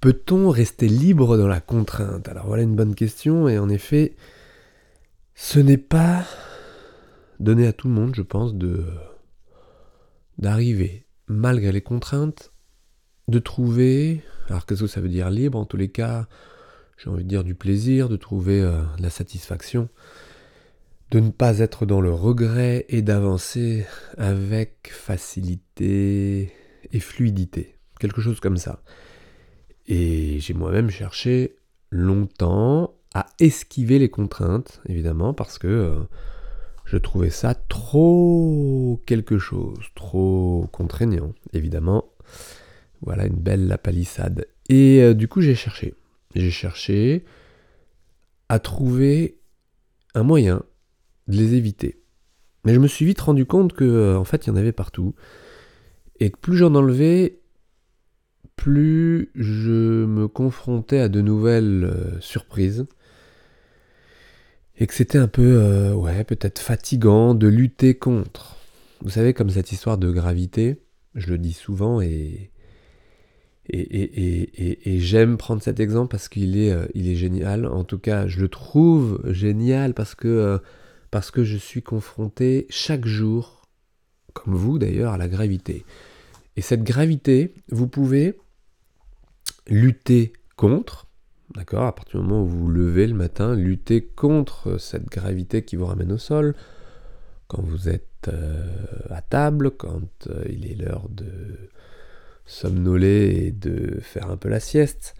Peut-on rester libre dans la contrainte? Alors voilà une bonne question, et en effet, ce n'est pas donné à tout le monde, je pense, de d'arriver, malgré les contraintes, de trouver, alors qu'est-ce que ça veut dire libre? En tous les cas, j'ai envie de dire du plaisir, de trouver euh, la satisfaction, de ne pas être dans le regret et d'avancer avec facilité et fluidité, quelque chose comme ça. Et j'ai moi-même cherché longtemps à esquiver les contraintes, évidemment, parce que euh, je trouvais ça trop quelque chose, trop contraignant, évidemment. Voilà une belle palissade. Et euh, du coup, j'ai cherché. J'ai cherché à trouver un moyen de les éviter. Mais je me suis vite rendu compte que, euh, en fait, il y en avait partout. Et que plus j'en enlevais, plus je me confrontais à de nouvelles euh, surprises. Et que c'était un peu, euh, ouais, peut-être fatigant de lutter contre. Vous savez, comme cette histoire de gravité, je le dis souvent et, et, et, j'aime prendre cet exemple parce qu'il est, euh, est génial. En tout cas, je le trouve génial parce que, parce que je suis confronté chaque jour, comme vous d'ailleurs, à la gravité. Et cette gravité, vous pouvez lutter contre, d'accord, à partir du moment où vous vous levez le matin, lutter contre cette gravité qui vous ramène au sol, quand vous êtes euh, à table, quand euh, il est l'heure de somnoler et de faire un peu la sieste.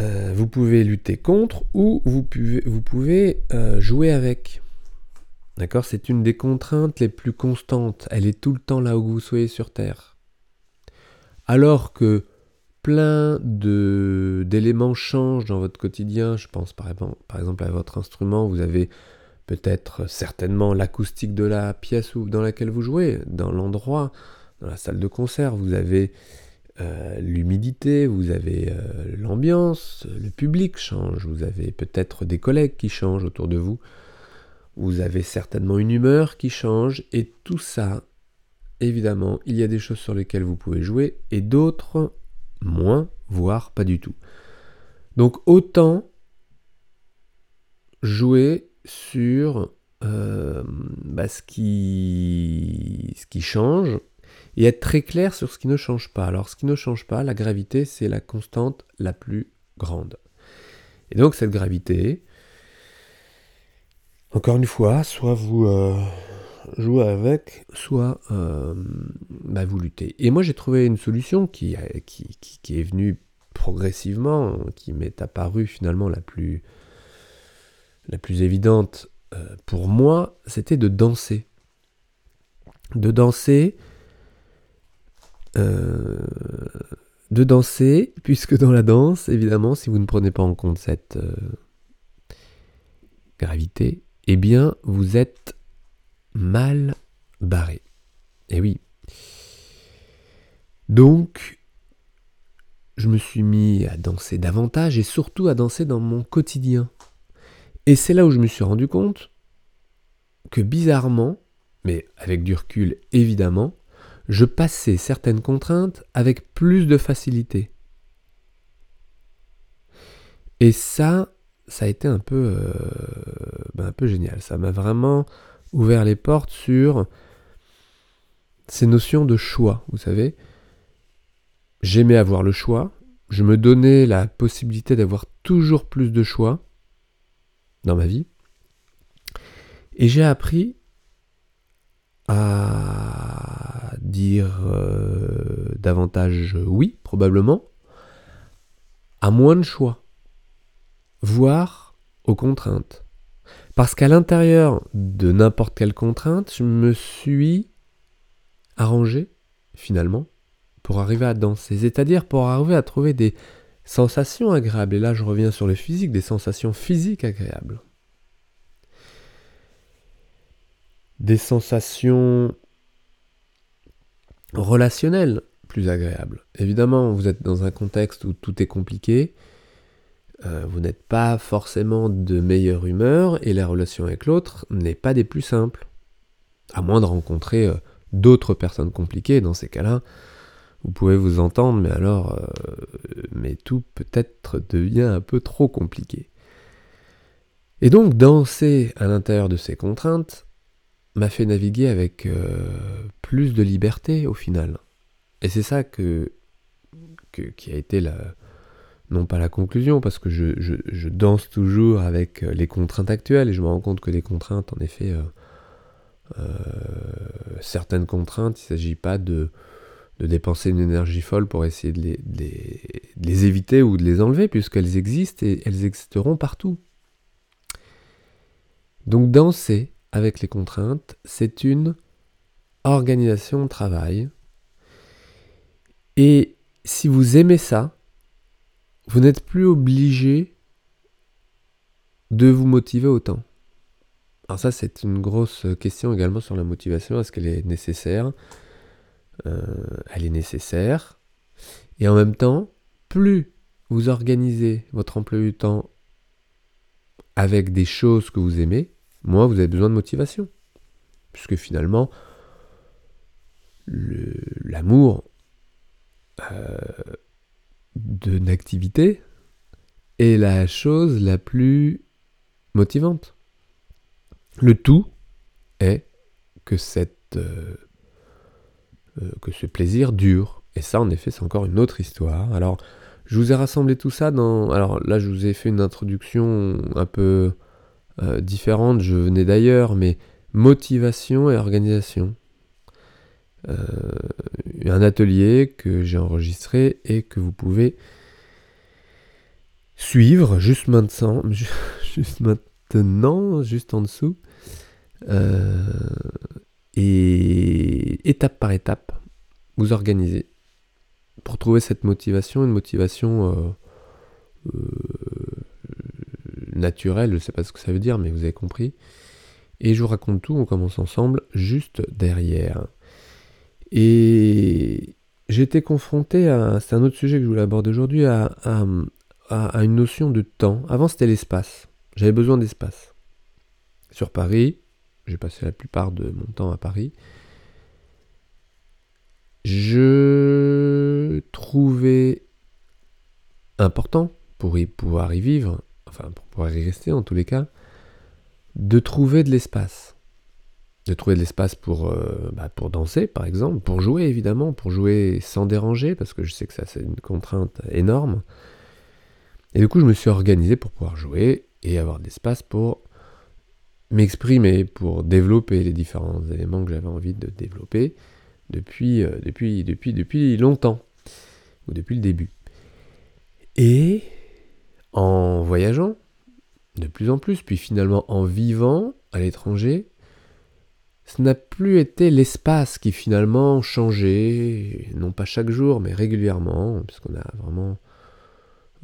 Euh, vous pouvez lutter contre ou vous pouvez, vous pouvez jouer avec. D'accord C'est une des contraintes les plus constantes. Elle est tout le temps là où vous soyez sur Terre. Alors que plein d'éléments changent dans votre quotidien. Je pense par exemple, par exemple à votre instrument. Vous avez peut-être certainement l'acoustique de la pièce dans laquelle vous jouez, dans l'endroit, dans la salle de concert. Vous avez euh, l'humidité, vous avez euh, l'ambiance, le public change, vous avez peut-être des collègues qui changent autour de vous, vous avez certainement une humeur qui change, et tout ça, évidemment, il y a des choses sur lesquelles vous pouvez jouer, et d'autres moins, voire pas du tout. Donc autant jouer sur euh, bah, ce, qui, change et être très clair sur ce qui ne change pas. Alors ce qui ne change pas, la gravité, c'est la constante la plus grande. Et donc cette gravité, encore une fois, soit vous, euh, jouer avec, soit euh, bah, vous luttez. Et moi j'ai trouvé une solution qui, qui, qui, est venue progressivement, qui m'est apparue finalement la plus, la plus évidente euh, pour moi, c'était de danser. De danser. Euh, de danser, puisque dans la danse, évidemment, si vous ne prenez pas en compte cette gravité, eh bien, vous êtes mal barré. Et eh oui. Donc, je me suis mis à danser davantage et surtout à danser dans mon quotidien. Et c'est là où je me suis rendu compte que bizarrement, mais avec du recul évidemment, je passais certaines contraintes avec plus de facilité. Et ça, ça a été un peu, euh, ben, un peu génial. Ça m'a vraiment ouvert les portes sur ces notions de choix, vous savez. J'aimais avoir le choix, je me donnais la possibilité d'avoir toujours plus de choix dans ma vie. Et j'ai appris à dire euh, davantage oui, probablement, à moins de choix, voire aux contraintes. Parce qu'à l'intérieur de n'importe quelle contrainte, je me suis arrangé, finalement, pour arriver à danser. C'est-à-dire pour arriver à trouver des sensations agréables. Et là, je reviens sur le physique, des sensations physiques agréables. Des sensations relationnelles plus agréables. Évidemment, vous êtes dans un contexte où tout est compliqué, euh, vous n'êtes pas forcément de meilleure humeur et la relation avec l'autre n'est pas des plus simples. À moins de rencontrer euh, d'autres personnes compliquées, dans ces cas-là, vous pouvez vous entendre, mais alors, mais tout peut-être devient un peu trop compliqué. Et donc danser à l'intérieur de ces contraintes m'a fait naviguer avec plus de liberté au final. Et c'est ça que, qui a été la, non pas la conclusion, parce que je, danse toujours avec euh, les contraintes actuelles, et je me rends compte que les contraintes, en effet, euh, euh, certaines contraintes, il ne s'agit pas de, dépenser une énergie folle pour essayer de les, de les éviter ou de les enlever, puisqu'elles existent et elles existeront partout. Donc danser avec les contraintes, c'est une organisation de travail. Et si vous aimez ça, vous n'êtes plus obligé de vous motiver autant. Alors ça, c'est une grosse question également sur la motivation. Est-ce qu'elle est nécessaire? Euh, Elle est nécessaire. Et en même temps, plus vous organisez votre emploi du temps avec des choses que vous aimez, moins vous avez besoin de motivation. Puisque finalement, l'amour, euh, d'une activité est la chose la plus motivante. Le tout est que, cette, euh, euh, que ce plaisir dure. Et ça, en effet, c'est encore une autre histoire. Alors, je vous ai rassemblé tout ça dans... Alors là, je vous ai fait une introduction un peu euh, différente, je venais d'ailleurs, mais motivation et organisation. Euh, un atelier que j'ai enregistré et que vous pouvez suivre juste maintenant, juste maintenant, juste en dessous. Euh, et étape par étape, vous organisez pour trouver cette motivation, une motivation euh, naturelle, je ne sais pas ce que ça veut dire, mais vous avez compris. Et je vous raconte tout, on commence ensemble juste derrière. Et j'étais confronté à, c'est un autre sujet que je voulais aborder aujourd'hui, à, à, une notion de temps. Avant c'était l'espace. J'avais besoin d'espace. Sur Paris, j'ai passé la plupart de mon temps à Paris. Je trouvais important pour y pouvoir y vivre, enfin pour pouvoir y rester en tous les cas, de trouver de l'espace de trouver de l'espace pour, euh, bah, pour danser, par exemple, pour jouer, évidemment, pour jouer sans déranger, parce que je sais que ça, c'est une contrainte énorme. Et du coup, je me suis organisé pour pouvoir jouer et avoir de l'espace pour m'exprimer, pour développer les différents éléments que j'avais envie de développer depuis, euh, depuis, depuis, depuis longtemps, ou depuis le début. Et en voyageant, de plus en plus, puis finalement en vivant à l'étranger, ce n'a plus été l'espace qui finalement changeait, non pas chaque jour, mais régulièrement, puisqu'on a vraiment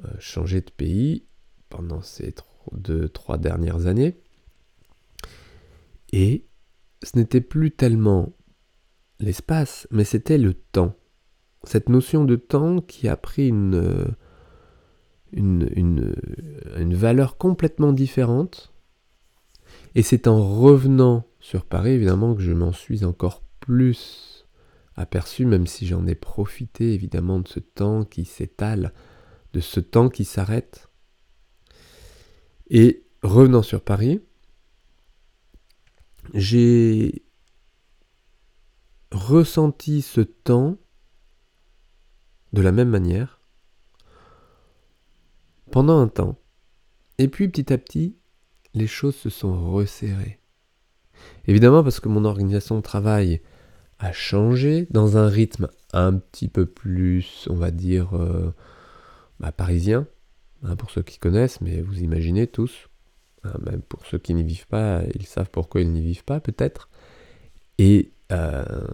euh, changé de pays pendant ces deux, trois dernières années. Et ce n'était plus tellement l'espace, mais c'était le temps. Cette notion de temps qui a pris une, valeur complètement différente. Et c'est en revenant sur Paris, évidemment que je m'en suis encore plus aperçu, même si j'en ai profité évidemment de ce temps qui s'étale, de ce temps qui s'arrête. Et revenant sur Paris, j'ai ressenti ce temps de la même manière pendant un temps. Et puis petit à petit, les choses se sont resserrées. Évidemment parce que mon organisation de travail a changé dans un rythme un petit peu plus, on va dire, euh, bah, parisien, hein, pour ceux qui connaissent, mais vous imaginez tous, hein, même pour ceux qui n'y vivent pas, ils savent pourquoi ils n'y vivent pas peut-être. Et, euh,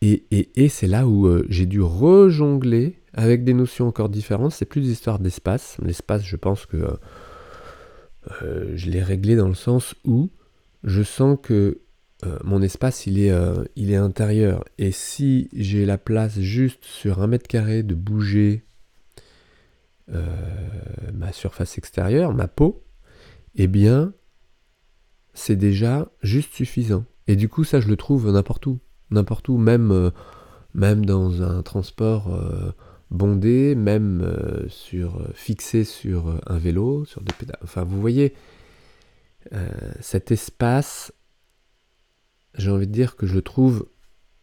et, et, c'est là où euh, j'ai dû rejongler avec des notions encore différentes. C'est plus des histoires d'espace. L'espace, je pense que euh, je l'ai réglé dans le sens où je sens que euh, mon espace il est, euh, il est intérieur. Et si j'ai la place juste sur un mètre carré de bouger ma surface extérieure, ma peau, eh bien c'est déjà juste suffisant. Et du coup ça je le trouve n'importe où. N'importe où, même même dans un transport bondé, même euh, sur, fixé sur un vélo, sur des pédales. Enfin, vous voyez, cet espace, j'ai envie de dire que je trouve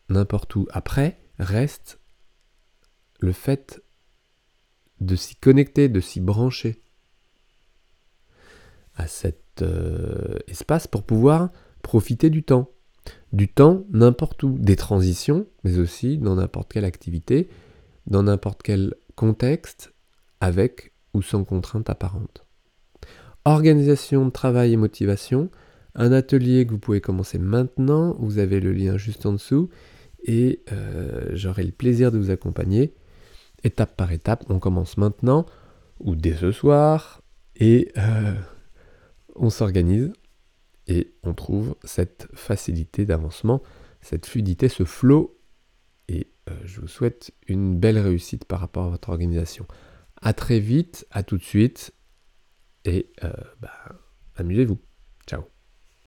n'importe où. Après, reste le fait de s'y connecter, de s'y brancher à cet espace pour pouvoir profiter du temps du temps n'importe où, des transitions, mais aussi dans n'importe quelle activité, dans n'importe quel contexte, avec ou sans contrainte apparente. Organisation travail et motivation, un atelier que vous pouvez commencer maintenant, vous avez le lien juste en dessous, et euh, j'aurai le plaisir de vous accompagner étape par étape. On commence maintenant, ou dès ce soir, et euh, on s'organise et on trouve cette facilité d'avancement, cette fluidité, ce flow. Euh, je vous souhaite une belle réussite par rapport à votre organisation. À très vite, à tout de suite, et euh, bah, amusez-vous. Ciao